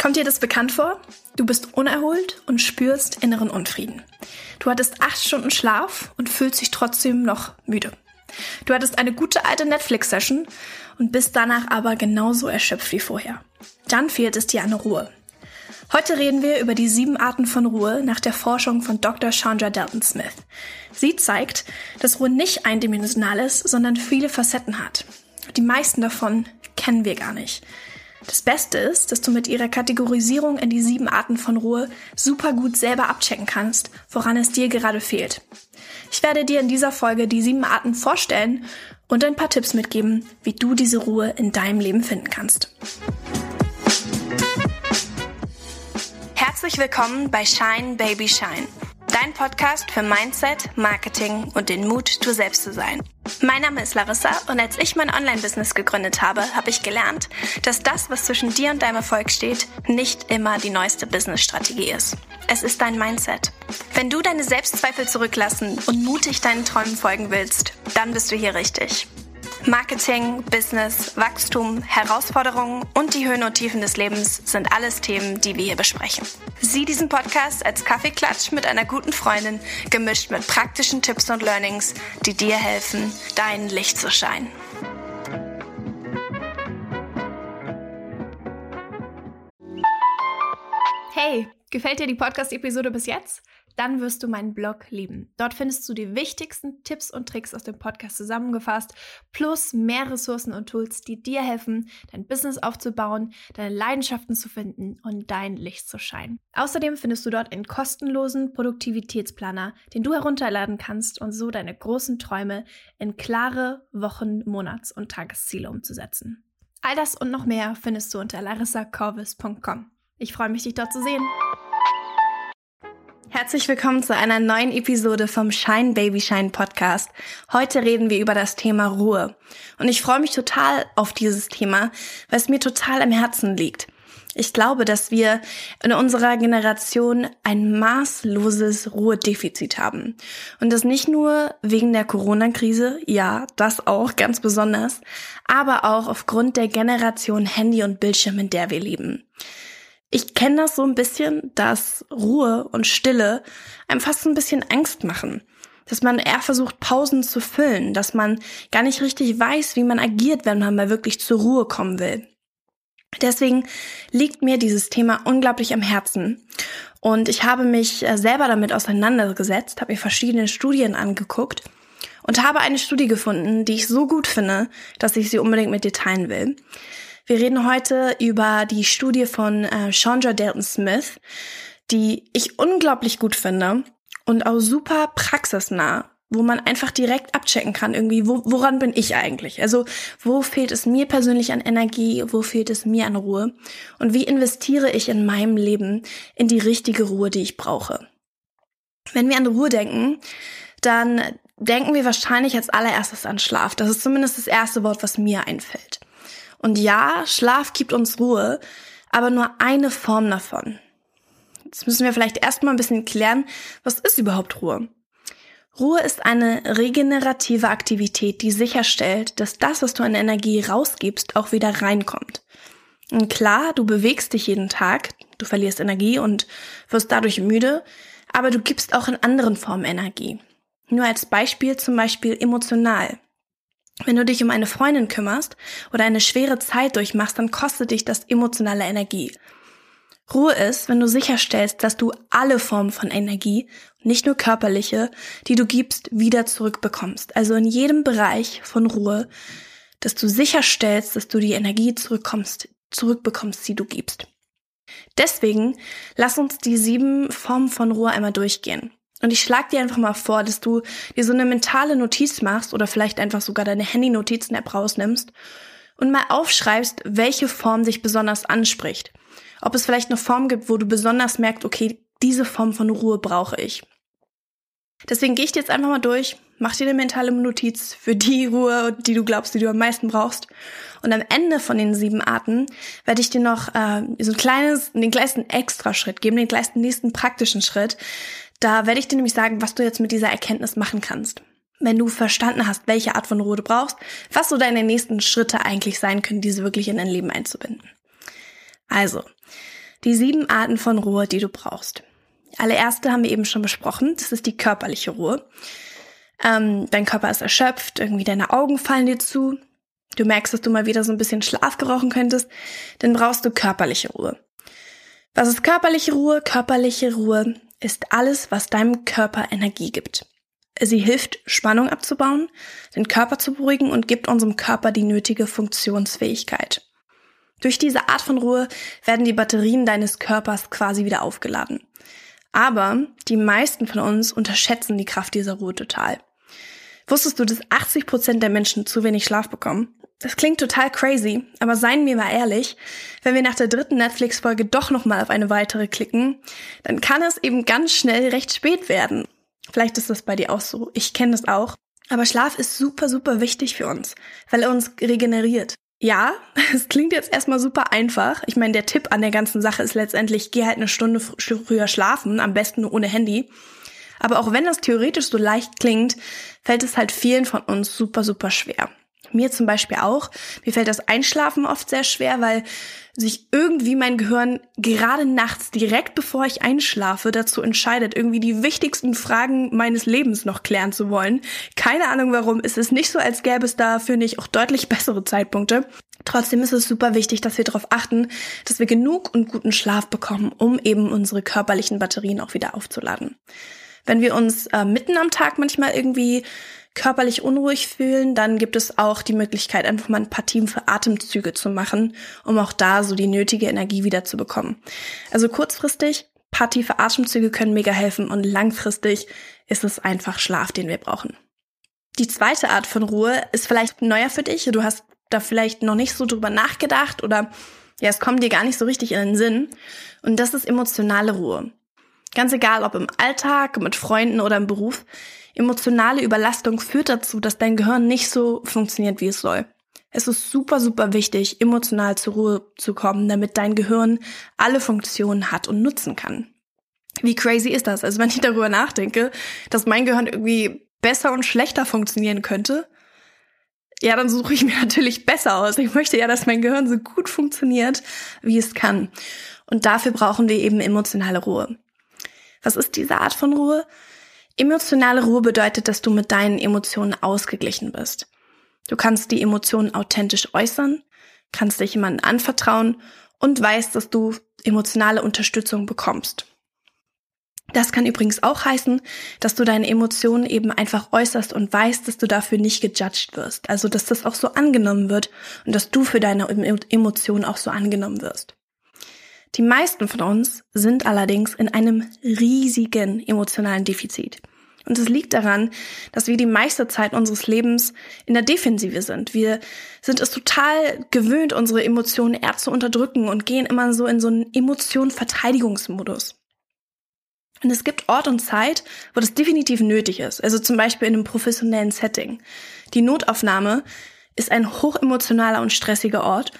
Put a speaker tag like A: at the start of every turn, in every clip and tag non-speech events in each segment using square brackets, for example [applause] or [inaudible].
A: Kommt dir das bekannt vor? Du bist unerholt und spürst inneren Unfrieden. Du hattest acht Stunden Schlaf und fühlst dich trotzdem noch müde. Du hattest eine gute alte Netflix-Session und bist danach aber genauso erschöpft wie vorher. Dann fehlt es dir an Ruhe. Heute reden wir über die sieben Arten von Ruhe nach der Forschung von Dr. Chandra Dalton Smith. Sie zeigt, dass Ruhe nicht eindimensional ist, sondern viele Facetten hat. Die meisten davon kennen wir gar nicht. Das Beste ist, dass du mit ihrer Kategorisierung in die sieben Arten von Ruhe super gut selber abchecken kannst, woran es dir gerade fehlt. Ich werde dir in dieser Folge die sieben Arten vorstellen und ein paar Tipps mitgeben, wie du diese Ruhe in deinem Leben finden kannst. Herzlich willkommen bei Shine Baby Shine Dein Podcast für Mindset, Marketing und den Mut, du selbst zu sein. Mein Name ist Larissa und als ich mein Online-Business gegründet habe, habe ich gelernt, dass das, was zwischen dir und deinem Erfolg steht, nicht immer die neueste Business-Strategie ist. Es ist dein Mindset. Wenn du deine Selbstzweifel zurücklassen und mutig deinen Träumen folgen willst, dann bist du hier richtig. Marketing, Business, Wachstum, Herausforderungen und die Höhen und Tiefen des Lebens sind alles Themen, die wir hier besprechen. Sieh diesen Podcast als Kaffeeklatsch mit einer guten Freundin, gemischt mit praktischen Tipps und Learnings, die dir helfen, dein Licht zu scheinen. Hey, gefällt dir die Podcast-Episode bis jetzt? Dann wirst du meinen Blog lieben. Dort findest du die wichtigsten Tipps und Tricks aus dem Podcast zusammengefasst, plus mehr Ressourcen und Tools, die dir helfen, dein Business aufzubauen, deine Leidenschaften zu finden und dein Licht zu scheinen. Außerdem findest du dort einen kostenlosen Produktivitätsplaner, den du herunterladen kannst und so deine großen Träume in klare Wochen-, Monats- und Tagesziele umzusetzen. All das und noch mehr findest du unter larissacorvis.com. Ich freue mich, dich dort zu sehen. Herzlich willkommen zu einer neuen Episode vom Shine Baby Shine Podcast. Heute reden wir über das Thema Ruhe. Und ich freue mich total auf dieses Thema, weil es mir total am Herzen liegt. Ich glaube, dass wir in unserer Generation ein maßloses Ruhedefizit haben. Und das nicht nur wegen der Corona-Krise, ja, das auch ganz besonders, aber auch aufgrund der Generation Handy und Bildschirm, in der wir leben. Ich kenne das so ein bisschen, dass Ruhe und Stille einem fast ein bisschen Angst machen. Dass man eher versucht, Pausen zu füllen, dass man gar nicht richtig weiß, wie man agiert, wenn man mal wirklich zur Ruhe kommen will. Deswegen liegt mir dieses Thema unglaublich am Herzen. Und ich habe mich äh, selber damit auseinandergesetzt, habe mir verschiedene Studien angeguckt und habe eine Studie gefunden, die ich so gut finde, dass ich sie unbedingt mit dir teilen will. Wir reden heute über die Studie von äh, Chandra Dalton Smith, die ich unglaublich gut finde und auch super praxisnah, wo man einfach direkt abchecken kann, irgendwie, wo, woran bin ich eigentlich? Also, wo fehlt es mir persönlich an Energie, wo fehlt es mir an Ruhe? Und wie investiere ich in meinem Leben in die richtige Ruhe, die ich brauche? Wenn wir an Ruhe denken, dann denken wir wahrscheinlich als allererstes an Schlaf. Das ist zumindest das erste Wort, was mir einfällt. Und ja, Schlaf gibt uns Ruhe, aber nur eine Form davon. Jetzt müssen wir vielleicht erstmal ein bisschen klären, was ist überhaupt Ruhe? Ruhe ist eine regenerative Aktivität, die sicherstellt, dass das, was du an Energie rausgibst, auch wieder reinkommt. Und klar, du bewegst dich jeden Tag, du verlierst Energie und wirst dadurch müde, aber du gibst auch in anderen Formen Energie. Nur als Beispiel zum Beispiel emotional. Wenn du dich um eine Freundin kümmerst oder eine schwere Zeit durchmachst, dann kostet dich das emotionale Energie. Ruhe ist, wenn du sicherstellst, dass du alle Formen von Energie, nicht nur körperliche, die du gibst, wieder zurückbekommst. Also in jedem Bereich von Ruhe, dass du sicherstellst, dass du die Energie zurückkommst, zurückbekommst, die du gibst. Deswegen lass uns die sieben Formen von Ruhe einmal durchgehen. Und ich schlag dir einfach mal vor, dass du dir so eine mentale Notiz machst oder vielleicht einfach sogar deine Handy-Notizen-App rausnimmst und mal aufschreibst, welche Form dich besonders anspricht. Ob es vielleicht eine Form gibt, wo du besonders merkst, okay, diese Form von Ruhe brauche ich. Deswegen gehe ich dir jetzt einfach mal durch, mach dir eine mentale Notiz für die [laughs] Ruhe, die du glaubst, die du am meisten brauchst. Und am Ende von den sieben Arten werde ich dir noch äh, so ein kleines, den kleinsten Extraschritt geben, den kleinsten nächsten praktischen Schritt, da werde ich dir nämlich sagen, was du jetzt mit dieser Erkenntnis machen kannst. Wenn du verstanden hast, welche Art von Ruhe du brauchst, was so deine nächsten Schritte eigentlich sein können, diese wirklich in dein Leben einzubinden. Also, Die sieben Arten von Ruhe, die du brauchst. Allererste haben wir eben schon besprochen. Das ist die körperliche Ruhe. Ähm, dein Körper ist erschöpft, irgendwie deine Augen fallen dir zu. Du merkst, dass du mal wieder so ein bisschen Schlaf gerochen könntest. Dann brauchst du körperliche Ruhe. Was ist körperliche Ruhe? Körperliche Ruhe ist alles, was deinem Körper Energie gibt. Sie hilft, Spannung abzubauen, den Körper zu beruhigen und gibt unserem Körper die nötige Funktionsfähigkeit. Durch diese Art von Ruhe werden die Batterien deines Körpers quasi wieder aufgeladen. Aber die meisten von uns unterschätzen die Kraft dieser Ruhe total. Wusstest du, dass 80 Prozent der Menschen zu wenig Schlaf bekommen? Das klingt total crazy, aber seien wir mal ehrlich, wenn wir nach der dritten Netflix-Folge doch nochmal auf eine weitere klicken, dann kann es eben ganz schnell recht spät werden. Vielleicht ist das bei dir auch so. Ich kenne das auch. Aber Schlaf ist super, super wichtig für uns, weil er uns regeneriert. Ja, [laughs] es klingt jetzt erstmal super einfach. Ich meine, der Tipp an der ganzen Sache ist letztendlich, geh halt eine Stunde früher schlafen, am besten nur ohne Handy. Aber auch wenn das theoretisch so leicht klingt, fällt es halt vielen von uns super, super schwer. Mir zum Beispiel auch. Mir fällt das Einschlafen oft sehr schwer, weil sich irgendwie mein Gehirn gerade nachts direkt bevor ich einschlafe dazu entscheidet, irgendwie die wichtigsten Fragen meines Lebens noch klären zu wollen. Keine Ahnung warum. Es ist nicht so, als gäbe es da, finde ich, auch deutlich bessere Zeitpunkte. Trotzdem ist es super wichtig, dass wir darauf achten, dass wir genug und guten Schlaf bekommen, um eben unsere körperlichen Batterien auch wieder aufzuladen. Wenn wir uns äh, mitten am Tag manchmal irgendwie körperlich unruhig fühlen, dann gibt es auch die Möglichkeit, einfach mal ein paar tiefe Atemzüge zu machen, um auch da so die nötige Energie wieder zu bekommen. Also kurzfristig, paar tiefe Atemzüge können mega helfen und langfristig ist es einfach Schlaf, den wir brauchen. Die zweite Art von Ruhe ist vielleicht neuer für dich. Du hast da vielleicht noch nicht so drüber nachgedacht oder ja, es kommt dir gar nicht so richtig in den Sinn. Und das ist emotionale Ruhe. Ganz egal, ob im Alltag, mit Freunden oder im Beruf. Emotionale Überlastung führt dazu, dass dein Gehirn nicht so funktioniert, wie es soll. Es ist super, super wichtig, emotional zur Ruhe zu kommen, damit dein Gehirn alle Funktionen hat und nutzen kann. Wie crazy ist das? Also wenn ich darüber nachdenke, dass mein Gehirn irgendwie besser und schlechter funktionieren könnte, ja, dann suche ich mir [laughs] natürlich besser aus. Ich möchte ja, dass mein Gehirn so gut funktioniert, wie es kann. Und dafür brauchen wir eben emotionale Ruhe. Was ist diese Art von Ruhe? Emotionale Ruhe bedeutet, dass du mit deinen Emotionen ausgeglichen bist. Du kannst die Emotionen authentisch äußern, kannst dich jemandem anvertrauen und weißt, dass du emotionale Unterstützung bekommst. Das kann übrigens auch heißen, dass du deine Emotionen eben einfach äußerst und weißt, dass du dafür nicht gejudged wirst. Also, dass das auch so angenommen wird und dass du für deine Emotionen auch so angenommen wirst. Die meisten von uns sind allerdings in einem riesigen emotionalen Defizit. Und es liegt daran, dass wir die meiste Zeit unseres Lebens in der Defensive sind. Wir sind es total gewöhnt, unsere Emotionen eher zu unterdrücken und gehen immer so in so einen Emotion-Verteidigungsmodus. Und es gibt Ort und Zeit, wo das definitiv nötig ist. Also zum Beispiel in einem professionellen Setting. Die Notaufnahme ist ein hochemotionaler und stressiger Ort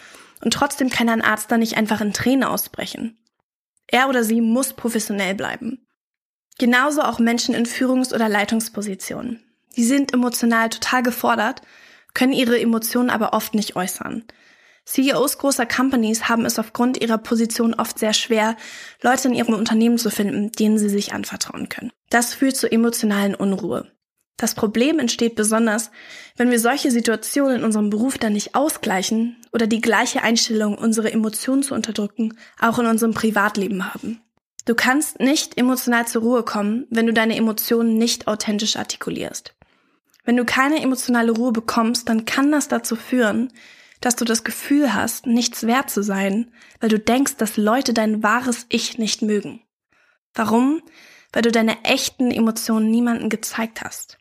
A: und trotzdem kann ein Arzt da nicht einfach in Tränen ausbrechen. Er oder sie muss professionell bleiben. Genauso auch Menschen in Führungs- oder Leitungspositionen. Die sind emotional total gefordert, können ihre Emotionen aber oft nicht äußern. CEOs großer Companies haben es aufgrund ihrer Position oft sehr schwer, Leute in ihrem Unternehmen zu finden, denen sie sich anvertrauen können. Das führt zu emotionalen Unruhe. Das Problem entsteht besonders, wenn wir solche Situationen in unserem Beruf dann nicht ausgleichen oder die gleiche Einstellung, unsere Emotionen zu unterdrücken, auch in unserem Privatleben haben. Du kannst nicht emotional zur Ruhe kommen, wenn du deine Emotionen nicht authentisch artikulierst. Wenn du keine emotionale Ruhe bekommst, dann kann das dazu führen, dass du das Gefühl hast, nichts wert zu sein, weil du denkst, dass Leute dein wahres Ich nicht mögen. Warum? Weil du deine echten Emotionen niemandem gezeigt hast.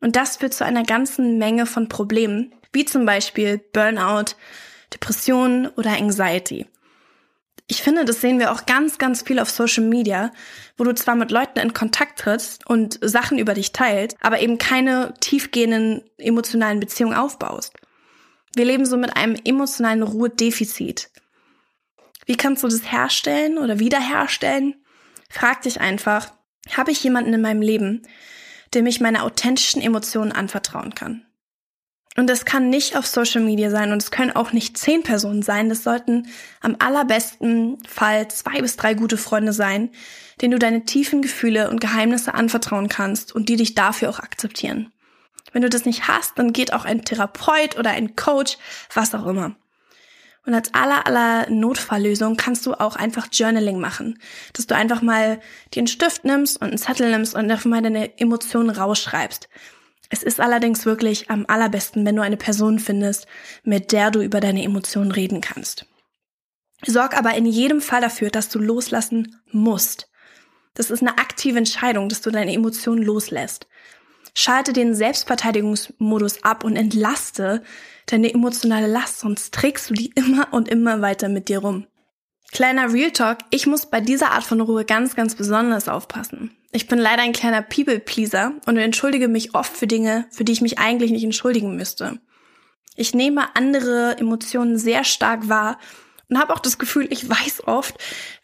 A: Und das führt zu einer ganzen Menge von Problemen, wie zum Beispiel Burnout, Depressionen oder Anxiety. Ich finde, das sehen wir auch ganz, ganz viel auf Social Media, wo du zwar mit Leuten in Kontakt trittst und Sachen über dich teilst, aber eben keine tiefgehenden emotionalen Beziehungen aufbaust. Wir leben so mit einem emotionalen Ruhedefizit. Wie kannst du das herstellen oder wiederherstellen? Frag dich einfach, habe ich jemanden in meinem Leben, dem ich meine authentischen Emotionen anvertrauen kann. Und das kann nicht auf Social Media sein und es können auch nicht zehn Personen sein. Das sollten am allerbesten Fall zwei bis drei gute Freunde sein, denen du deine tiefen Gefühle und Geheimnisse anvertrauen kannst und die dich dafür auch akzeptieren. Wenn du das nicht hast, dann geht auch ein Therapeut oder ein Coach, was auch immer. Und als aller aller Notfalllösung kannst du auch einfach Journaling machen, dass du einfach mal einen Stift nimmst und einen Zettel nimmst und einfach mal deine Emotionen rausschreibst. Es ist allerdings wirklich am allerbesten, wenn du eine Person findest, mit der du über deine Emotionen reden kannst. Sorg aber in jedem Fall dafür, dass du loslassen musst. Das ist eine aktive Entscheidung, dass du deine Emotionen loslässt. Schalte den Selbstverteidigungsmodus ab und entlaste deine emotionale Last, sonst trägst du die [laughs] immer und immer weiter mit dir rum. Kleiner Real Talk, ich muss bei dieser Art von Ruhe ganz, ganz besonders aufpassen. Ich bin leider ein kleiner People-Pleaser und entschuldige mich oft für Dinge, für die ich mich eigentlich nicht entschuldigen müsste. Ich nehme andere Emotionen sehr stark wahr und habe auch das Gefühl, ich weiß oft,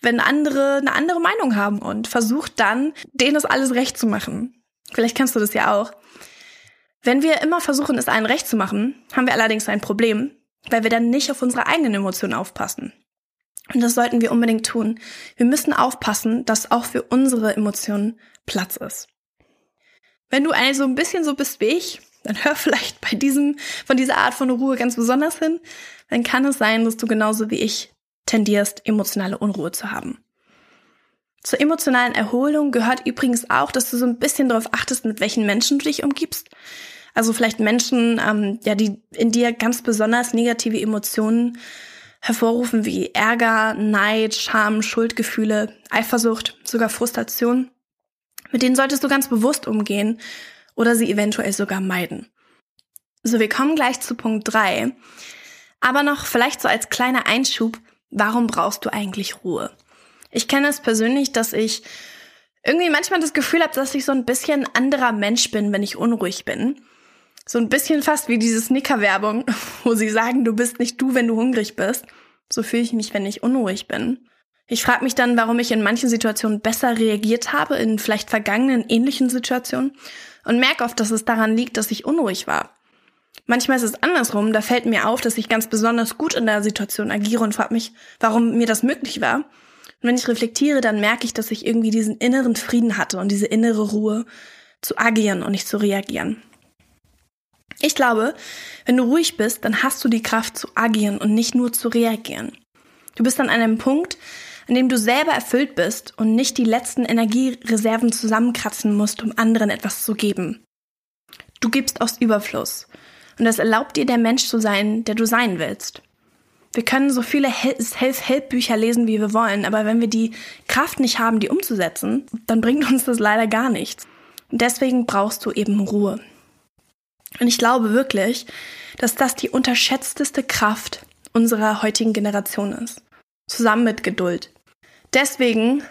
A: wenn andere eine andere Meinung haben und versuche dann, denen das alles recht zu machen. Vielleicht kennst du das ja auch. Wenn wir immer versuchen, es allen recht zu machen, haben wir allerdings ein Problem, weil wir dann nicht auf unsere eigenen Emotionen aufpassen. Und das sollten wir unbedingt tun. Wir müssen aufpassen, dass auch für unsere Emotionen Platz ist. Wenn du also ein bisschen so bist wie ich, dann hör vielleicht bei diesem, von dieser Art von Ruhe ganz besonders hin. Dann kann es sein, dass du genauso wie ich tendierst, emotionale Unruhe zu haben. Zur emotionalen Erholung gehört übrigens auch, dass du so ein bisschen darauf achtest, mit welchen Menschen du dich umgibst. Also vielleicht Menschen, ähm, ja, die in dir ganz besonders negative Emotionen hervorrufen wie Ärger, Neid, Scham, Schuldgefühle, Eifersucht, sogar Frustration. Mit denen solltest du ganz bewusst umgehen oder sie eventuell sogar meiden. So, wir kommen gleich zu Punkt drei. Aber noch vielleicht so als kleiner Einschub, warum brauchst du eigentlich Ruhe? Ich kenne es persönlich, dass ich irgendwie manchmal das Gefühl habe, dass ich so ein bisschen anderer Mensch bin, wenn ich unruhig bin. So ein bisschen fast wie diese Snicker-Werbung, [laughs] wo sie sagen, du bist nicht du, wenn du hungrig bist. So fühle ich mich, wenn ich unruhig bin. Ich frage mich dann, warum ich in manchen Situationen besser reagiert habe, in vielleicht vergangenen ähnlichen Situationen, und merke oft, dass es daran liegt, dass ich unruhig war. Manchmal ist es andersrum, da fällt mir auf, dass ich ganz besonders gut in der Situation agiere und frage mich, warum mir das möglich war. Und wenn ich reflektiere, dann merke ich, dass ich irgendwie diesen inneren Frieden hatte und diese innere Ruhe zu agieren und nicht zu reagieren. Ich glaube, wenn du ruhig bist, dann hast du die Kraft zu agieren und nicht nur zu reagieren. Du bist an einem Punkt, an dem du selber erfüllt bist und nicht die letzten Energiereserven zusammenkratzen musst, um anderen etwas zu geben. Du gibst aus Überfluss. Und das erlaubt dir, der Mensch zu sein, der du sein willst. Wir können so viele Self-Help-Bücher lesen, wie wir wollen, aber wenn wir die Kraft nicht haben, die umzusetzen, dann bringt uns das leider gar nichts. Und deswegen brauchst du eben Ruhe. Und ich glaube wirklich, dass das die unterschätzteste Kraft unserer heutigen Generation ist. Zusammen mit Geduld. Deswegen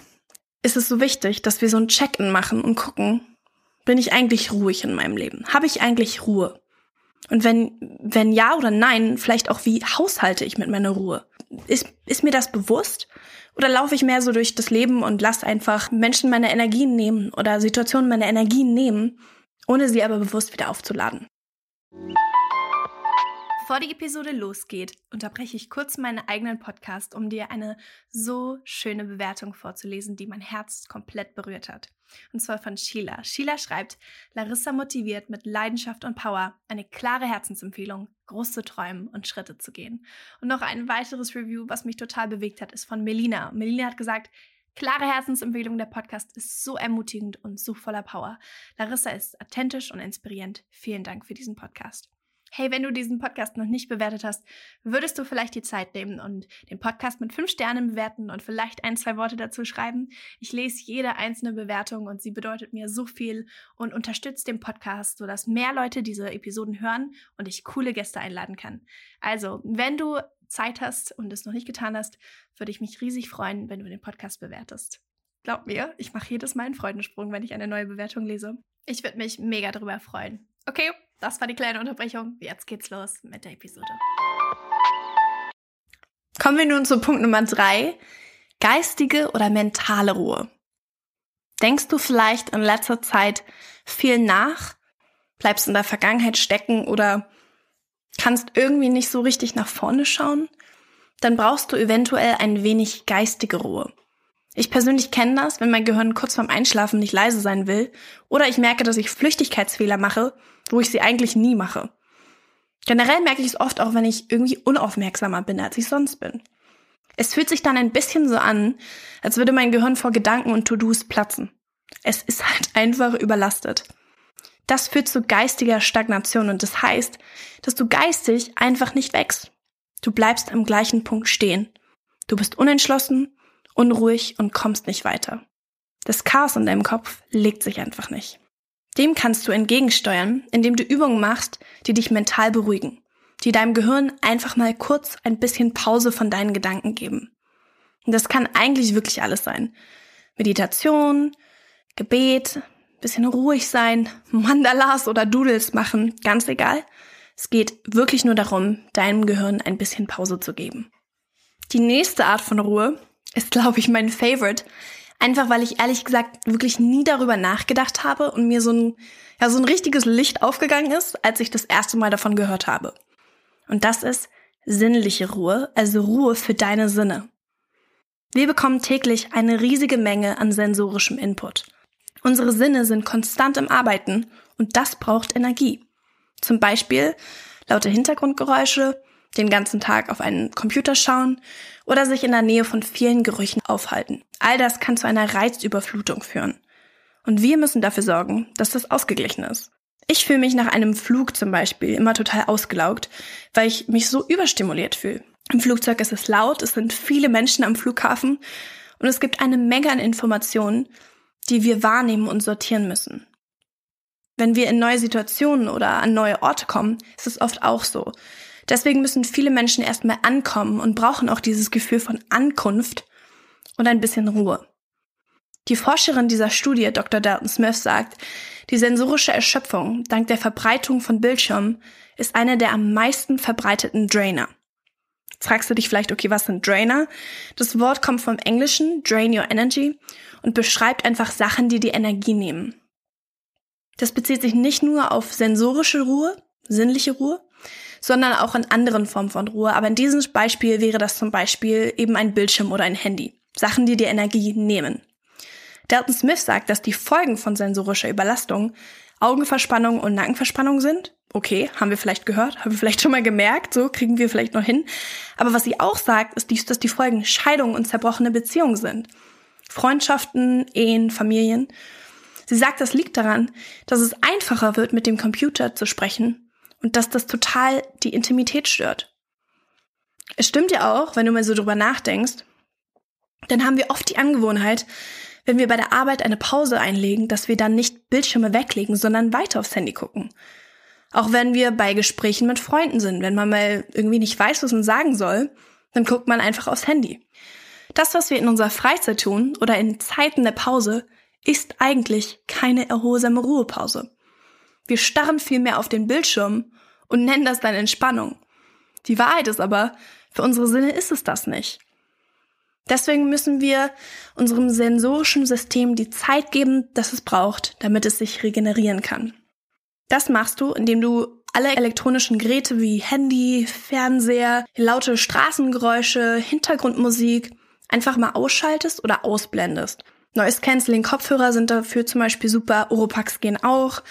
A: ist es so wichtig, dass wir so ein Check-in machen und gucken, bin ich eigentlich ruhig in meinem Leben? Habe ich eigentlich Ruhe? Und wenn, wenn ja oder nein, vielleicht auch wie haushalte ich mit meiner Ruhe? Ist, ist mir das bewusst? Oder laufe ich mehr so durch das Leben und lasse einfach Menschen meine Energien nehmen oder Situationen meine Energien nehmen, ohne sie aber bewusst wieder aufzuladen? Bevor die Episode losgeht, unterbreche ich kurz meinen eigenen Podcast, um dir eine so schöne Bewertung vorzulesen, die mein Herz komplett berührt hat. Und zwar von Sheila. Sheila schreibt, Larissa motiviert mit Leidenschaft und Power eine klare Herzensempfehlung, groß zu träumen und Schritte zu gehen. Und noch ein weiteres Review, was mich total bewegt hat, ist von Melina. Melina hat gesagt, Klare Herzensempfehlung, der Podcast ist so ermutigend und so voller Power. Larissa ist authentisch und inspirierend. Vielen Dank für diesen Podcast. Hey, wenn du diesen Podcast noch nicht bewertet hast, würdest du vielleicht die Zeit nehmen und den Podcast mit fünf Sternen bewerten und vielleicht ein, zwei Worte dazu schreiben? Ich lese jede einzelne Bewertung und sie bedeutet mir so viel und unterstützt den Podcast, sodass mehr Leute diese Episoden hören und ich coole Gäste einladen kann. Also, wenn du Zeit hast und es noch nicht getan hast, würde ich mich riesig freuen, wenn du den Podcast bewertest. Glaub mir, ich mache jedes Mal einen Freudensprung, wenn ich eine neue Bewertung lese. Ich würde mich mega darüber freuen. Okay, das war die kleine Unterbrechung. Jetzt geht's los mit der Episode. Kommen wir nun zu Punkt Nummer drei. Geistige oder mentale Ruhe. Denkst du vielleicht in letzter Zeit viel nach? Bleibst in der Vergangenheit stecken oder kannst irgendwie nicht so richtig nach vorne schauen, dann brauchst du eventuell ein wenig geistige Ruhe. Ich persönlich kenne das, wenn mein Gehirn kurz vorm Einschlafen nicht leise sein will oder ich merke, dass ich Flüchtigkeitsfehler mache, wo ich sie eigentlich nie mache. Generell merke ich es oft auch, wenn ich irgendwie unaufmerksamer bin, als ich sonst bin. Es fühlt sich dann ein bisschen so an, als würde mein Gehirn vor Gedanken und To-Dos platzen. Es ist halt [laughs] einfach überlastet. Das führt zu geistiger Stagnation und das heißt, dass du geistig einfach nicht wächst. Du bleibst am gleichen Punkt stehen. Du bist unentschlossen, unruhig und kommst nicht weiter. Das Chaos in deinem Kopf legt sich einfach nicht. Dem kannst du entgegensteuern, indem du Übungen machst, die dich mental beruhigen, die deinem Gehirn einfach mal kurz ein bisschen Pause von deinen Gedanken geben. Und das kann eigentlich wirklich alles sein. Meditation, Gebet, bisschen ruhig sein, [laughs] Mandalas oder Doodles machen, ganz egal. Es geht wirklich nur darum, deinem Gehirn ein bisschen Pause zu geben. Die nächste Art von Ruhe ist, [laughs] glaube ich, mein Favorite. Einfach weil ich ehrlich gesagt wirklich nie darüber nachgedacht habe und mir so ein, ja, so ein richtiges Licht aufgegangen ist, als ich das erste Mal davon gehört habe. Und das ist sinnliche Ruhe, also Ruhe für deine Sinne. Wir bekommen täglich eine riesige Menge an sensorischem Input. Unsere Sinne sind konstant im Arbeiten und das braucht Energie. Zum Beispiel laute Hintergrundgeräusche, den ganzen Tag auf einen Computer schauen oder sich in der Nähe von vielen Gerüchen aufhalten. All das kann zu einer Reizüberflutung führen. Und wir müssen dafür sorgen, dass das ausgeglichen ist. Ich fühle mich nach einem Flug zum Beispiel immer total ausgelaugt, weil ich mich so überstimuliert fühle. Im Flugzeug ist es laut, es sind viele Menschen am Flughafen und es gibt eine Menge an Informationen, die wir wahrnehmen und sortieren müssen. Wenn wir in neue Situationen oder an neue Orte kommen, ist es oft auch so. Deswegen müssen viele Menschen erstmal ankommen und brauchen auch dieses Gefühl von Ankunft und ein bisschen Ruhe. Die Forscherin dieser Studie, Dr. Dalton Smith, sagt, die sensorische Erschöpfung dank der Verbreitung von Bildschirmen ist eine der am meisten verbreiteten Drainer. Jetzt fragst du dich vielleicht, okay, was sind Drainer? Das Wort kommt vom Englischen, drain your energy, und beschreibt einfach Sachen, die die Energie nehmen. Das bezieht sich nicht nur auf sensorische Ruhe, sinnliche Ruhe, sondern auch in anderen Formen von Ruhe. Aber in diesem Beispiel wäre das zum Beispiel eben ein Bildschirm oder ein Handy. Sachen, die dir Energie nehmen. Dalton Smith sagt, dass die Folgen von sensorischer Überlastung Augenverspannung und Nackenverspannung sind. Okay, haben wir vielleicht gehört, haben wir vielleicht schon mal gemerkt, so kriegen wir vielleicht noch hin. Aber was sie auch sagt, ist, dass die Folgen Scheidung und zerbrochene Beziehungen sind. Freundschaften, Ehen, Familien. Sie sagt, das liegt daran, dass es einfacher wird, mit dem Computer zu sprechen und dass das total die Intimität stört. Es stimmt ja auch, wenn du mal so drüber nachdenkst, dann haben wir oft die Angewohnheit, wenn wir bei der Arbeit eine Pause einlegen, dass wir dann nicht Bildschirme weglegen, sondern weiter aufs Handy gucken. Auch wenn wir bei Gesprächen mit Freunden sind, wenn man mal irgendwie nicht weiß, was man sagen soll, dann guckt man einfach aufs Handy. Das, was wir in unserer Freizeit tun oder in Zeiten der Pause, ist eigentlich keine erholsame Ruhepause. Wir starren vielmehr auf den Bildschirm und nennen das dann Entspannung. Die Wahrheit ist aber, für unsere Sinne ist es das nicht. Deswegen müssen wir unserem sensorischen System die Zeit geben, das es braucht, damit es sich regenerieren kann. Das machst du, indem du alle elektronischen Geräte wie Handy, Fernseher, laute Straßengeräusche, Hintergrundmusik einfach mal ausschaltest oder ausblendest. Noise Canceling Kopfhörer sind dafür zum Beispiel super, Oropax gehen auch.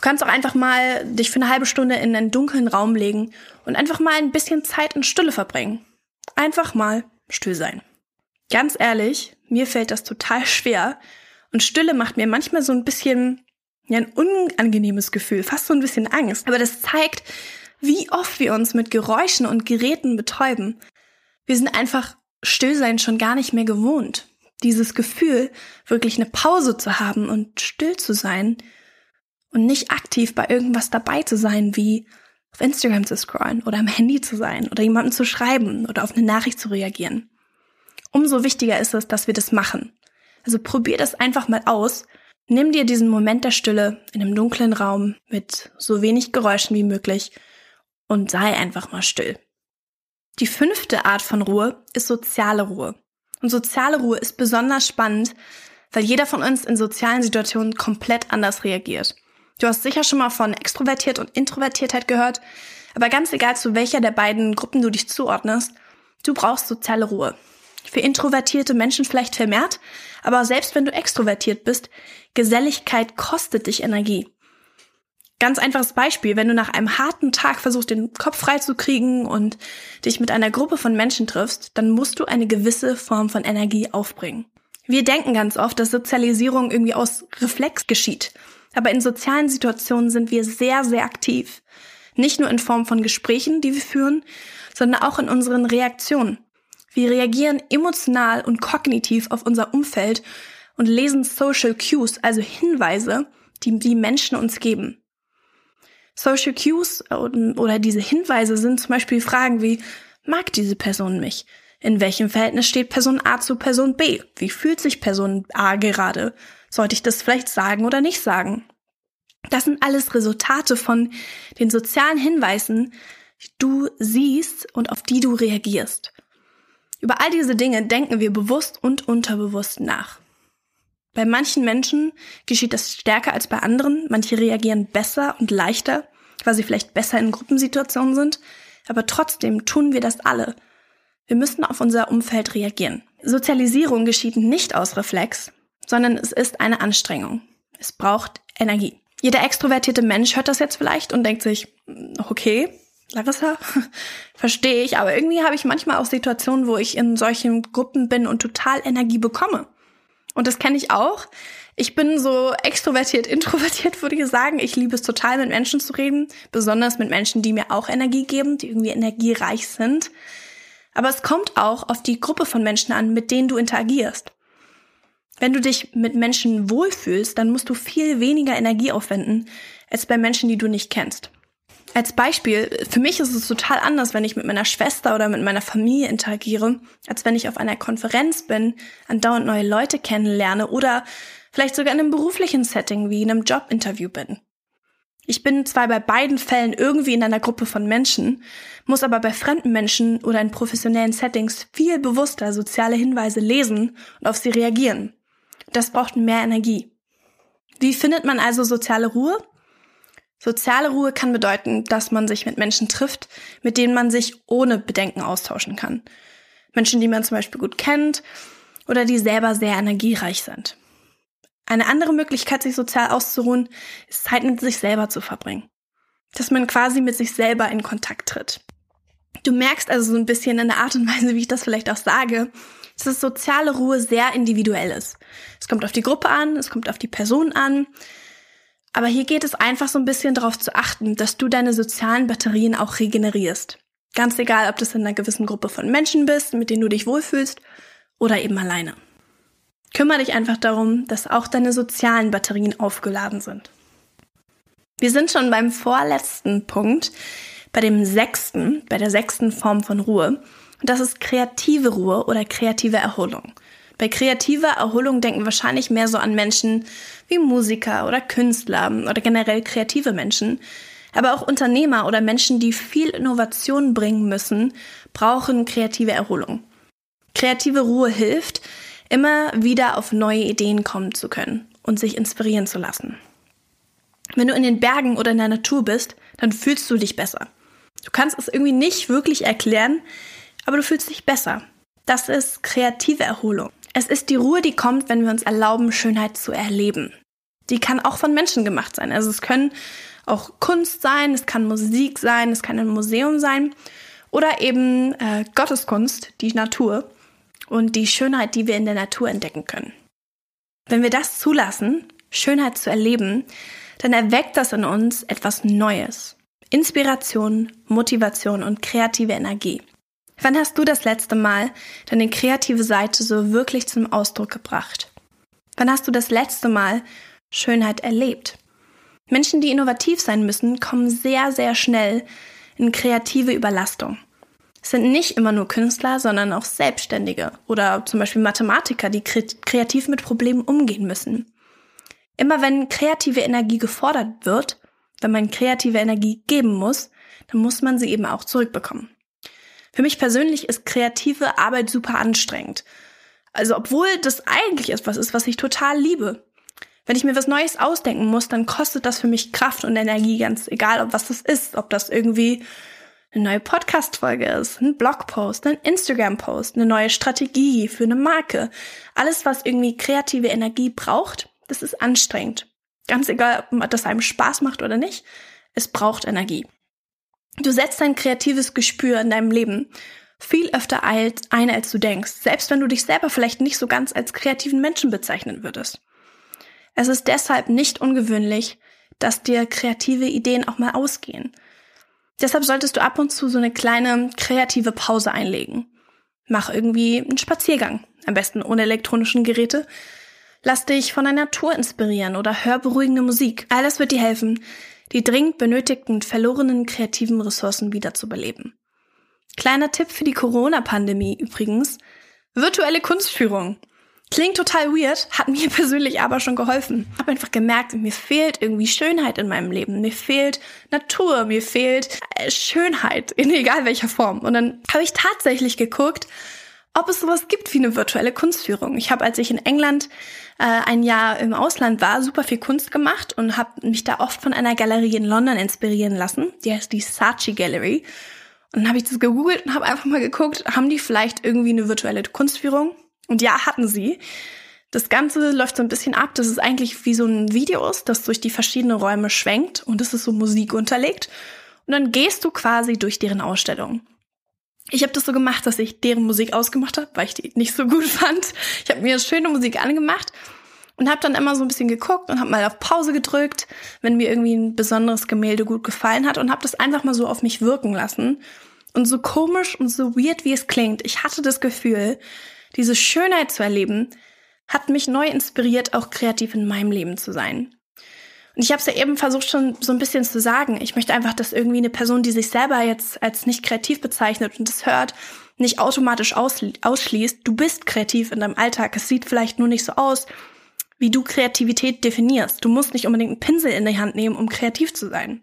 A: Du kannst auch einfach mal dich für eine halbe Stunde in einen dunklen Raum legen und einfach mal ein bisschen Zeit in Stille verbringen. Einfach mal still sein. Ganz ehrlich, mir fällt das total schwer und Stille macht mir manchmal so ein bisschen ja, ein unangenehmes Gefühl, fast so ein bisschen Angst. Aber das zeigt, wie oft wir uns mit Geräuschen und Geräten betäuben. Wir sind einfach Stillsein schon gar nicht mehr gewohnt. Dieses Gefühl, wirklich eine Pause zu haben und still zu sein, und nicht aktiv bei irgendwas dabei zu sein, wie auf Instagram zu scrollen oder am Handy zu sein oder jemandem zu schreiben oder auf eine Nachricht zu reagieren. Umso wichtiger ist es, dass wir das machen. Also probier das einfach mal aus. Nimm dir diesen Moment der Stille in einem dunklen Raum mit so wenig Geräuschen wie möglich und sei einfach mal still. Die fünfte Art von Ruhe ist soziale Ruhe. Und soziale Ruhe ist besonders spannend, weil jeder von uns in sozialen Situationen komplett anders reagiert. Du hast sicher schon mal von Extrovertiert und Introvertiertheit gehört, Aber ganz egal, zu welcher der beiden Gruppen du dich zuordnest, du brauchst soziale Ruhe. Für introvertierte Menschen vielleicht vermehrt, aber selbst wenn du extrovertiert bist, Geselligkeit kostet dich Energie. Ganz einfaches Beispiel, wenn du nach einem harten Tag versuchst, den Kopf freizukriegen und dich mit einer Gruppe von Menschen triffst, dann musst du eine gewisse Form von Energie aufbringen. Wir denken ganz oft, dass Sozialisierung irgendwie aus Reflex geschieht. Aber in sozialen Situationen sind wir sehr, sehr aktiv. Nicht nur in Form von Gesprächen, die wir führen, sondern auch in unseren Reaktionen. Wir reagieren emotional und kognitiv auf unser Umfeld und lesen Social Cues, also Hinweise, die die Menschen uns geben. Social Cues oder diese Hinweise sind zum Beispiel Fragen wie, mag diese Person mich? In welchem Verhältnis steht Person A zu Person B? Wie fühlt sich Person A gerade? Sollte ich das vielleicht sagen oder nicht sagen? Das sind alles Resultate von den sozialen Hinweisen, die du siehst und auf die du reagierst. Über all diese Dinge denken wir bewusst und unterbewusst nach. Bei manchen Menschen geschieht das stärker als bei anderen. Manche reagieren besser und leichter, weil sie vielleicht besser in Gruppensituationen sind. Aber trotzdem tun wir das alle. Wir müssen auf unser Umfeld reagieren. Sozialisierung geschieht nicht aus Reflex, sondern es ist eine Anstrengung. Es braucht Energie. Jeder extrovertierte Mensch hört das jetzt vielleicht und denkt sich, okay, Larissa, [laughs] verstehe ich, aber irgendwie habe ich manchmal auch Situationen, wo ich in solchen Gruppen bin und total Energie bekomme. Und das kenne ich auch. Ich bin so extrovertiert, [laughs] introvertiert, würde ich sagen. Ich liebe es total, mit Menschen zu reden, besonders mit Menschen, die mir auch Energie geben, die irgendwie energiereich sind. Aber es kommt auch auf die Gruppe von Menschen an, mit denen du interagierst. Wenn du dich mit Menschen wohlfühlst, dann musst du viel weniger Energie aufwenden als bei Menschen, die du nicht kennst. Als Beispiel, für mich ist es total anders, wenn ich mit meiner Schwester oder mit meiner Familie interagiere, als wenn ich auf einer Konferenz bin, andauernd neue Leute kennenlerne oder vielleicht sogar in einem beruflichen Setting wie in einem Jobinterview bin. Ich bin zwar bei beiden Fällen irgendwie in einer Gruppe von Menschen, muss aber bei fremden Menschen oder in professionellen Settings viel bewusster soziale Hinweise lesen und auf sie reagieren. Das braucht mehr Energie. Wie findet man also soziale Ruhe? Soziale Ruhe kann bedeuten, dass man sich mit Menschen trifft, mit denen man sich ohne Bedenken austauschen kann. Menschen, die man zum Beispiel gut kennt oder die selber sehr energiereich sind. Eine andere Möglichkeit, sich sozial auszuruhen, ist Zeit mit sich selber zu verbringen. Dass man quasi mit sich selber in Kontakt tritt. Du merkst also so ein bisschen in der Art und Weise, wie ich das vielleicht auch sage, dass soziale Ruhe sehr individuell ist. Es kommt auf die Gruppe an, es kommt auf die Person an, aber hier geht es einfach so ein bisschen darauf zu achten, dass du deine sozialen Batterien auch regenerierst. Ganz egal, ob du in einer gewissen Gruppe von Menschen bist, mit denen du dich wohlfühlst, oder eben alleine. Kümmere dich einfach darum, dass auch deine sozialen Batterien aufgeladen sind. Wir sind schon beim vorletzten Punkt, bei dem sechsten, bei der sechsten Form von Ruhe. Und das ist kreative Ruhe oder kreative Erholung. Bei kreativer Erholung denken wahrscheinlich mehr so an Menschen wie Musiker oder Künstler oder generell kreative Menschen. Aber auch Unternehmer oder Menschen, die viel Innovation bringen müssen, brauchen kreative Erholung. Kreative Ruhe hilft, immer wieder auf neue Ideen kommen zu können und sich inspirieren zu lassen. Wenn du in den Bergen oder in der Natur bist, dann fühlst du dich besser. Du kannst es irgendwie nicht wirklich erklären, aber du fühlst dich besser. Das ist kreative Erholung. Es ist die Ruhe, die kommt, wenn wir uns erlauben, Schönheit zu erleben. Die kann auch von Menschen gemacht sein. Also es können auch Kunst sein, es kann Musik sein, es kann ein Museum sein oder eben äh, Gotteskunst, die Natur und die Schönheit, die wir in der Natur entdecken können. Wenn wir das zulassen, Schönheit zu erleben, dann erweckt das in uns etwas Neues. Inspiration, Motivation und kreative Energie. Wann hast du das letzte Mal deine kreative Seite so wirklich zum Ausdruck gebracht? Wann hast du das letzte Mal Schönheit erlebt? Menschen, die innovativ sein müssen, kommen sehr, sehr schnell in kreative Überlastung. Es sind nicht immer nur Künstler, sondern auch Selbstständige oder zum Beispiel Mathematiker, die kreativ mit Problemen umgehen müssen. Immer wenn kreative Energie gefordert wird, wenn man kreative Energie geben muss, dann muss man sie eben auch zurückbekommen. Für mich persönlich ist kreative Arbeit super anstrengend. Also obwohl das eigentlich etwas ist, was ich total liebe. Wenn ich mir was Neues ausdenken muss, dann kostet das für mich Kraft und Energie, ganz egal, ob was das ist, ob das irgendwie eine neue Podcast-Folge ist, ein Blogpost, ein Instagram-Post, eine neue Strategie für eine Marke. Alles, was irgendwie kreative Energie braucht, das ist anstrengend. Ganz egal, ob das einem Spaß macht oder nicht, es braucht Energie. Du setzt dein kreatives Gespür in deinem Leben viel öfter ein, als du denkst, selbst wenn du dich selber vielleicht nicht so ganz als kreativen Menschen bezeichnen würdest. Es ist deshalb nicht ungewöhnlich, dass dir kreative Ideen auch mal ausgehen. Deshalb solltest du ab und zu so eine kleine kreative Pause einlegen. Mach irgendwie einen Spaziergang, am besten ohne elektronischen Geräte. Lass dich von der Natur inspirieren oder hör beruhigende Musik. Alles wird dir helfen, die dringend benötigten verlorenen kreativen Ressourcen wiederzubeleben. Kleiner Tipp für die Corona-Pandemie übrigens. Virtuelle Kunstführung. Klingt total weird, hat mir [laughs] persönlich aber schon geholfen. Habe einfach gemerkt, mir fehlt irgendwie Schönheit in meinem Leben. Mir fehlt Natur, mir fehlt äh, Schönheit, in [laughs] egal welcher Form. Und dann habe ich tatsächlich geguckt, ob es sowas gibt wie eine virtuelle Kunstführung. Ich habe, als ich in England äh, ein Jahr im Ausland war, super viel Kunst gemacht und habe mich da oft von einer Galerie in London inspirieren lassen. Die heißt die Saatchi Gallery. Und dann habe ich das gegoogelt und habe einfach mal geguckt, haben die vielleicht irgendwie eine virtuelle Kunstführung? Und ja, hatten sie. Das Ganze läuft so ein bisschen ab. Das ist eigentlich wie so ein Video ist, das durch die verschiedenen Räume schwenkt und es ist so Musik unterlegt. Und dann gehst du quasi durch deren Ausstellung. Ich habe das so gemacht, dass ich deren Musik ausgemacht habe, weil ich die nicht so gut [laughs] fand. Ich habe mir schöne Musik angemacht und habe dann immer so ein bisschen geguckt und habe mal auf Pause gedrückt, wenn mir irgendwie ein besonderes Gemälde gut gefallen hat und habe das einfach mal so auf mich wirken lassen. Und so komisch und so weird wie es klingt, ich hatte das Gefühl, diese Schönheit zu erleben, hat mich neu inspiriert, auch kreativ in meinem Leben zu sein. Ich habe es ja eben versucht schon so ein bisschen zu sagen. Ich möchte einfach, dass irgendwie eine Person, die sich selber jetzt als nicht kreativ bezeichnet und das hört, nicht automatisch ausschließt. Du bist kreativ in deinem Alltag. Es sieht vielleicht nur nicht so aus, wie du Kreativität definierst. Du musst nicht unbedingt einen Pinsel in die Hand nehmen, um kreativ zu sein.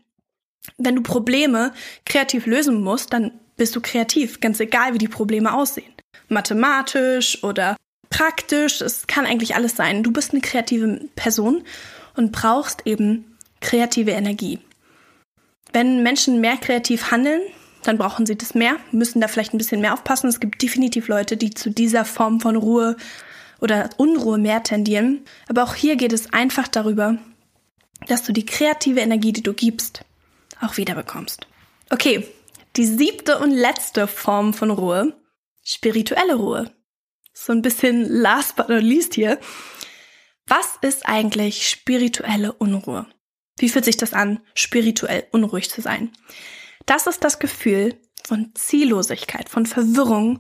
A: Wenn du Probleme kreativ lösen musst, dann bist du kreativ, ganz egal, wie die Probleme aussehen mathematisch oder praktisch. Es kann eigentlich alles sein. Du bist eine kreative Person und brauchst eben kreative Energie. Wenn Menschen mehr kreativ handeln, dann brauchen sie das mehr, müssen da vielleicht ein bisschen mehr aufpassen. Es gibt definitiv Leute, die zu dieser Form von Ruhe oder Unruhe mehr tendieren. Aber auch hier geht es einfach darüber, dass du die kreative Energie, die du gibst, auch wiederbekommst. Okay, die siebte und letzte Form von Ruhe spirituelle Ruhe. So ein bisschen last but not least hier. Was ist eigentlich spirituelle Unruhe? Wie fühlt sich das an, spirituell unruhig zu sein? Das ist das Gefühl von Ziellosigkeit, von Verwirrung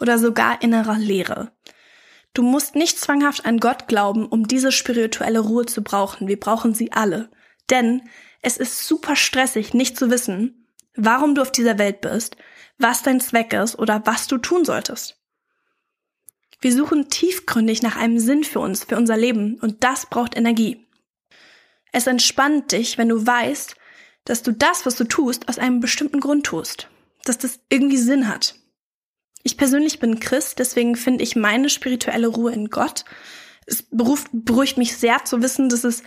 A: oder sogar innerer Leere. Du musst nicht zwanghaft an Gott glauben, um diese spirituelle Ruhe zu brauchen. Wir brauchen sie alle. Denn es ist super stressig, nicht zu wissen, warum du auf dieser Welt bist, was dein Zweck ist oder was du tun solltest. Wir suchen tiefgründig nach einem Sinn für uns, für unser Leben und das braucht Energie. Es entspannt dich, wenn du weißt, dass du das, was du tust, aus einem bestimmten Grund tust, dass das irgendwie Sinn hat. Ich persönlich bin Christ, deswegen finde ich meine spirituelle Ruhe in Gott. Es beruft, beruhigt mich sehr zu wissen, dass es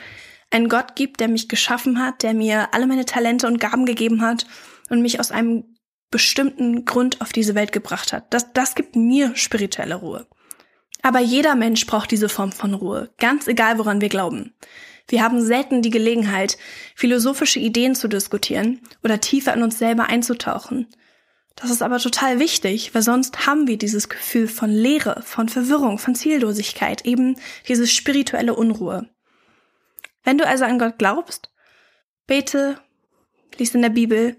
A: einen Gott gibt, der mich geschaffen hat, der mir alle meine Talente und Gaben gegeben hat und mich aus einem bestimmten Grund auf diese Welt gebracht hat. Das, das gibt mir spirituelle Ruhe. Aber jeder Mensch braucht diese Form von Ruhe, ganz egal woran wir glauben. Wir haben selten die Gelegenheit, philosophische Ideen zu diskutieren oder tiefer in uns selber einzutauchen. Das ist aber total wichtig, weil sonst haben wir dieses Gefühl von Leere, von Verwirrung, von Ziellosigkeit, eben diese spirituelle Unruhe. Wenn du also an Gott glaubst, bete, lies in der Bibel,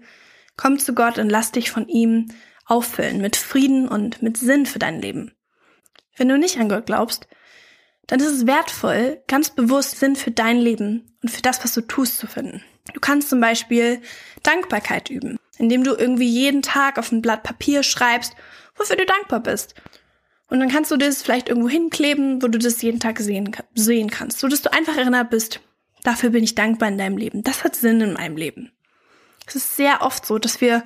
A: Komm zu Gott und lass dich von ihm auffüllen mit Frieden und mit Sinn für dein Leben. Wenn du nicht an Gott glaubst, dann ist es wertvoll, ganz bewusst Sinn für dein Leben und für das, was du tust, zu finden. Du kannst zum Beispiel Dankbarkeit üben, indem du irgendwie jeden Tag auf ein Blatt Papier schreibst, wofür du dankbar bist. Und dann kannst du das vielleicht irgendwo hinkleben, wo du das jeden Tag sehen, sehen kannst, so dass du einfach erinnert bist, dafür bin ich dankbar in deinem Leben. Das hat Sinn in meinem Leben. Es ist sehr oft so, dass wir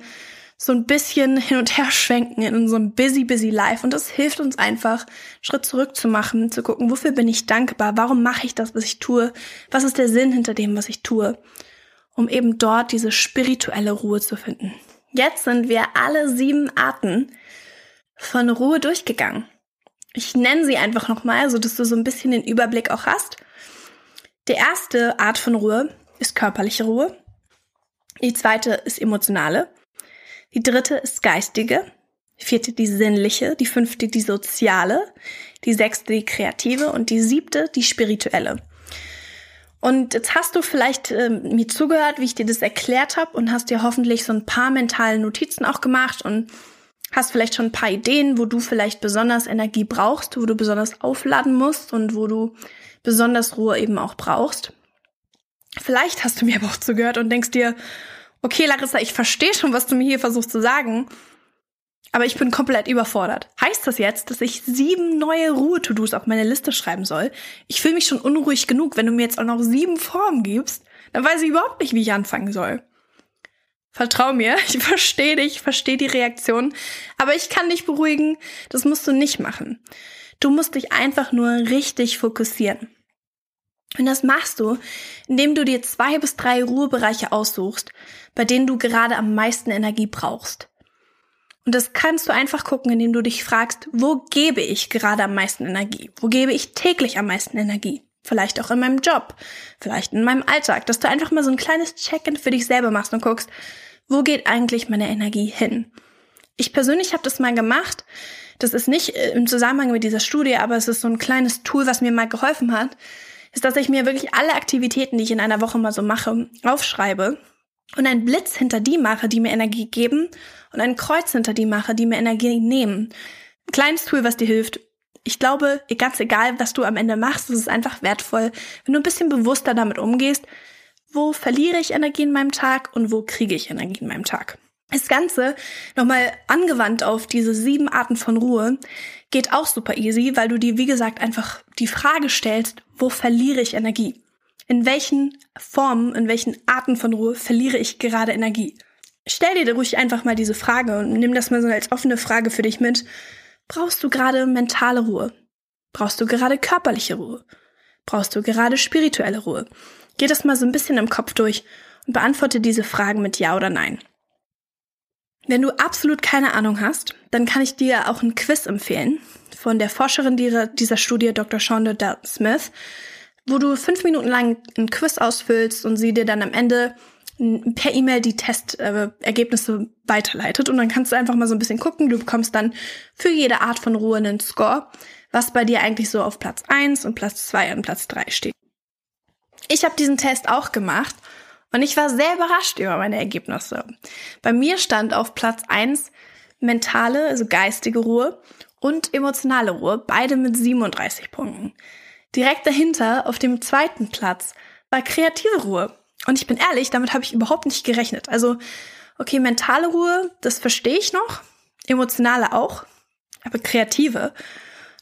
A: so ein bisschen hin und her schwenken in unserem busy, busy Life. Und das hilft uns einfach, Schritt zurück zu machen, zu gucken, wofür bin ich dankbar? Warum mache ich das, was ich tue? Was ist der Sinn hinter dem, was ich tue? Um eben dort diese spirituelle Ruhe zu finden. Jetzt sind wir alle sieben Arten von Ruhe durchgegangen. Ich nenne sie einfach nochmal, so dass du so ein bisschen den Überblick auch hast. Die erste Art von Ruhe ist körperliche Ruhe. Die zweite ist emotionale. Die dritte ist geistige. Die vierte die sinnliche. Die fünfte die soziale. Die sechste die kreative. Und die siebte die spirituelle. Und jetzt hast du vielleicht äh, mir zugehört, wie ich dir das erklärt habe und hast dir hoffentlich so ein paar mentale Notizen auch gemacht und hast vielleicht schon ein paar Ideen, wo du vielleicht besonders Energie brauchst, wo du besonders aufladen musst und wo du besonders Ruhe eben auch brauchst. Vielleicht hast du mir aber auch zugehört und denkst dir, okay, Larissa, ich verstehe schon, was du mir hier versuchst zu sagen, aber ich bin komplett überfordert. Heißt das jetzt, dass ich sieben neue Ruhe-To-Dos auf meine Liste schreiben soll? Ich fühle mich schon unruhig genug, wenn du mir jetzt auch noch sieben Formen gibst. Dann weiß ich überhaupt nicht, wie ich anfangen soll. Vertrau mir, [laughs] ich verstehe dich, verstehe die Reaktion, aber ich kann dich beruhigen, das musst du nicht machen. Du musst dich einfach nur richtig fokussieren. Und das machst du, indem du dir zwei bis drei Ruhebereiche aussuchst, bei denen du gerade am meisten Energie brauchst. Und das kannst du einfach gucken, indem du dich fragst, wo gebe ich gerade am meisten Energie? Wo gebe ich täglich am meisten Energie? Vielleicht auch in meinem Job, vielleicht in meinem Alltag, dass du einfach mal so ein kleines Check-in für dich selber machst und guckst, wo geht eigentlich meine Energie hin? Ich persönlich habe das mal gemacht. Das ist nicht äh, im Zusammenhang mit dieser Studie, aber es ist so ein kleines Tool, was mir mal geholfen hat, ist, dass ich mir wirklich alle Aktivitäten, die ich in einer Woche mal so mache, aufschreibe und einen Blitz hinter die mache, die mir Energie geben und ein Kreuz hinter die mache, die mir Energie nehmen. Ein kleines Tool, was dir hilft. Ich glaube, ganz egal, was du am Ende machst, es ist einfach wertvoll, wenn du ein bisschen bewusster damit umgehst, wo verliere ich Energie in meinem Tag und wo kriege ich Energie in meinem Tag. Das Ganze nochmal angewandt auf diese sieben Arten von Ruhe geht auch super easy, weil du dir, wie gesagt, einfach die Frage stellst, wo verliere ich Energie? In welchen Formen, in welchen Arten von Ruhe verliere ich gerade Energie? Stell dir ruhig einfach mal diese Frage und nimm das mal so als offene Frage für dich mit. Brauchst du gerade mentale Ruhe? Brauchst du gerade körperliche Ruhe? Brauchst du gerade spirituelle Ruhe? Geh das mal so ein bisschen im Kopf durch und beantworte diese Fragen mit Ja oder Nein. Wenn du absolut keine Ahnung hast, dann kann ich dir auch ein Quiz empfehlen von der Forscherin dieser Studie, Dr. Shonda Dell Smith, wo du fünf Minuten lang ein Quiz ausfüllst und sie dir dann am Ende per E-Mail die Testergebnisse weiterleitet. Und dann kannst du einfach mal so ein bisschen gucken. Du bekommst dann für jede Art von Ruhe einen Score, was bei dir eigentlich so auf Platz eins und Platz zwei und Platz drei steht. Ich habe diesen Test auch gemacht und ich war sehr überrascht über meine Ergebnisse. Bei mir stand auf Platz eins mentale, also geistige Ruhe und emotionale Ruhe, beide mit 37 Punkten. Direkt dahinter, auf dem zweiten Platz, war kreative Ruhe. Und ich bin ehrlich, damit habe ich überhaupt nicht gerechnet. Also, okay, mentale Ruhe, das verstehe ich noch, emotionale auch, aber kreative.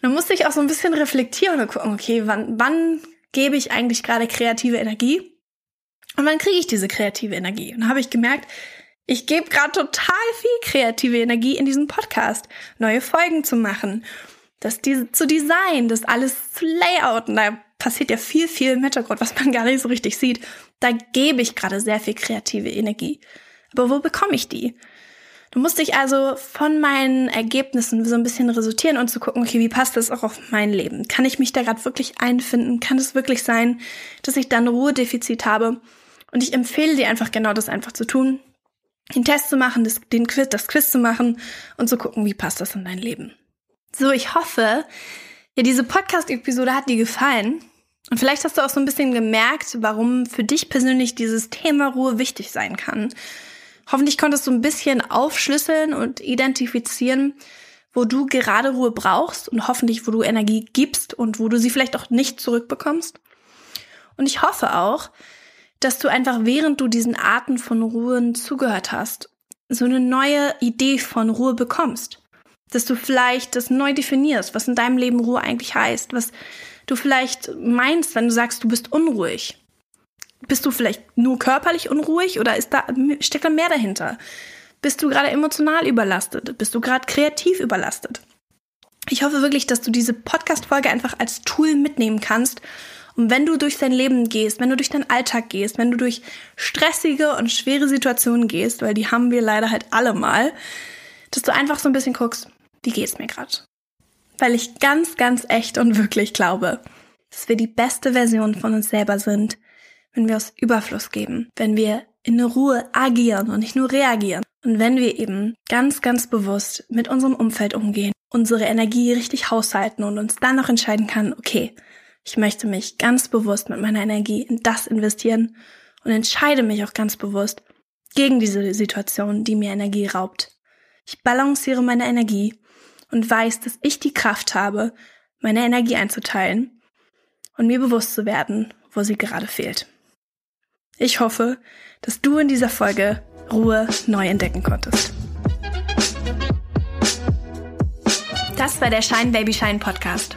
A: dann musste ich auch so ein bisschen reflektieren und gucken, okay, wann, wann gebe ich eigentlich gerade kreative Energie? Und wann kriege ich diese kreative Energie? Und dann habe ich gemerkt, ich gebe gerade total viel kreative Energie in diesen Podcast, neue Folgen zu machen, das zu designen, das alles zu layouten. Da passiert ja viel, viel im Hintergrund, was man [laughs] gar nicht so richtig sieht. Da gebe ich gerade sehr viel kreative Energie. Aber wo bekomme ich die? Du musst dich also von meinen Ergebnissen so ein bisschen resultieren und zu gucken, okay, wie passt das auch auf mein Leben? Kann ich mich da gerade wirklich einfinden? Kann es wirklich sein, dass ich dann Ruhedefizit habe? Und ich empfehle dir einfach genau das einfach zu tun, den Test zu machen, das, den Quiz, das Quiz zu machen und zu gucken, wie passt das in dein Leben. So, ich hoffe, ja, diese Podcast-Episode hat dir gefallen. Und vielleicht hast du auch so ein bisschen gemerkt, warum für dich persönlich dieses Thema Ruhe wichtig sein kann. Hoffentlich konntest du ein bisschen aufschlüsseln und identifizieren, wo du gerade Ruhe brauchst und hoffentlich, wo du Energie gibst und wo du sie vielleicht auch nicht zurückbekommst. Und ich hoffe auch, dass du einfach während du diesen Arten von Ruhen zugehört hast, so eine neue Idee von Ruhe bekommst. Dass du vielleicht das neu definierst, was in deinem Leben Ruhe eigentlich heißt, was du vielleicht meinst, wenn du sagst, du bist unruhig. Bist du vielleicht nur körperlich unruhig oder ist da, steckt da mehr dahinter? Bist du gerade emotional überlastet? Bist du gerade kreativ überlastet? Ich hoffe wirklich, dass du diese Podcast-Folge einfach als Tool mitnehmen kannst. Und wenn du durch dein Leben gehst, wenn du durch deinen Alltag gehst, wenn du durch stressige und schwere Situationen gehst, weil die haben wir leider halt alle mal, dass du einfach so ein bisschen guckst, wie geht's mir gerade? Weil ich ganz, ganz echt und wirklich glaube, dass wir die beste Version von uns selber sind, wenn wir aus Überfluss geben, wenn wir in Ruhe agieren und nicht nur reagieren. Und wenn wir eben ganz, ganz bewusst mit unserem Umfeld umgehen, unsere Energie richtig haushalten und uns dann noch entscheiden kann, okay, ich möchte mich ganz bewusst mit meiner Energie in das investieren und entscheide mich auch ganz bewusst gegen diese Situation, die mir Energie raubt. Ich balanciere meine Energie und weiß, dass ich die Kraft habe, meine Energie einzuteilen und mir bewusst zu werden, wo sie gerade fehlt. Ich hoffe, dass du in dieser Folge Ruhe neu entdecken konntest. Das war der Shine Baby Shine Podcast.